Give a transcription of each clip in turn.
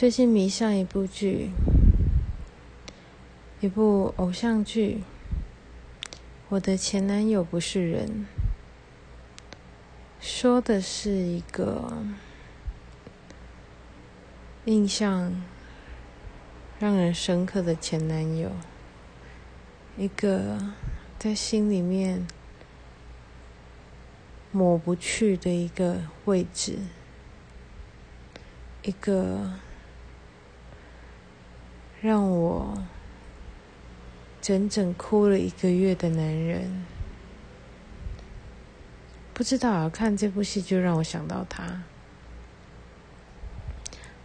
最近迷上一部剧，一部偶像剧。我的前男友不是人，说的是一个印象让人深刻的前男友，一个在心里面抹不去的一个位置，一个让我。整整哭了一个月的男人，不知道啊，看这部戏就让我想到他。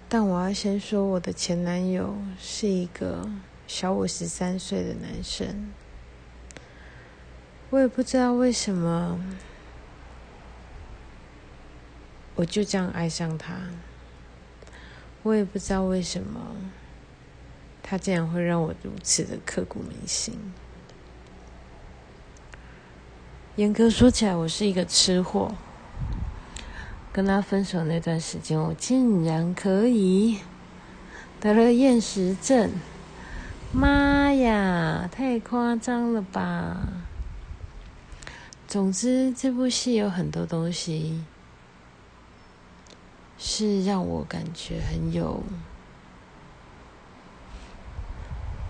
但我要先说，我的前男友是一个小我十三岁的男生，我也不知道为什么，我就这样爱上他，我也不知道为什么。他竟然会让我如此的刻骨铭心。严格说起来，我是一个吃货。跟他分手那段时间，我竟然可以得了厌食症！妈呀，太夸张了吧！总之，这部戏有很多东西是让我感觉很有。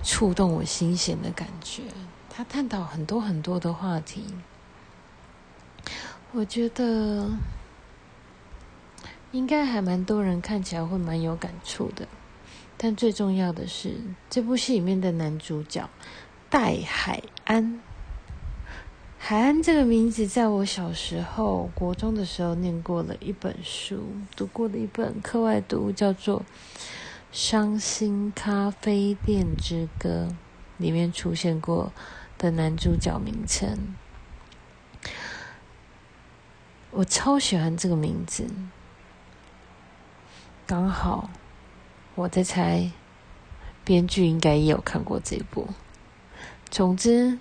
触动我心弦的感觉，他探讨很多很多的话题，我觉得应该还蛮多人看起来会蛮有感触的。但最重要的是，这部戏里面的男主角戴海安，海安这个名字，在我小时候国中的时候念过了一本书，读过的一本课外读物，叫做。《伤心咖啡店之歌》里面出现过的男主角名称，我超喜欢这个名字。刚好我在猜，编剧应该也有看过这部。总之，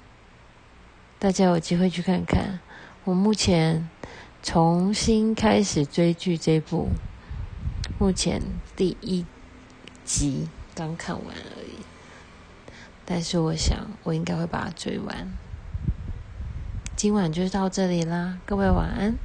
大家有机会去看看。我目前重新开始追剧这部，目前第一。集刚看完而已，但是我想我应该会把它追完。今晚就到这里啦，各位晚安。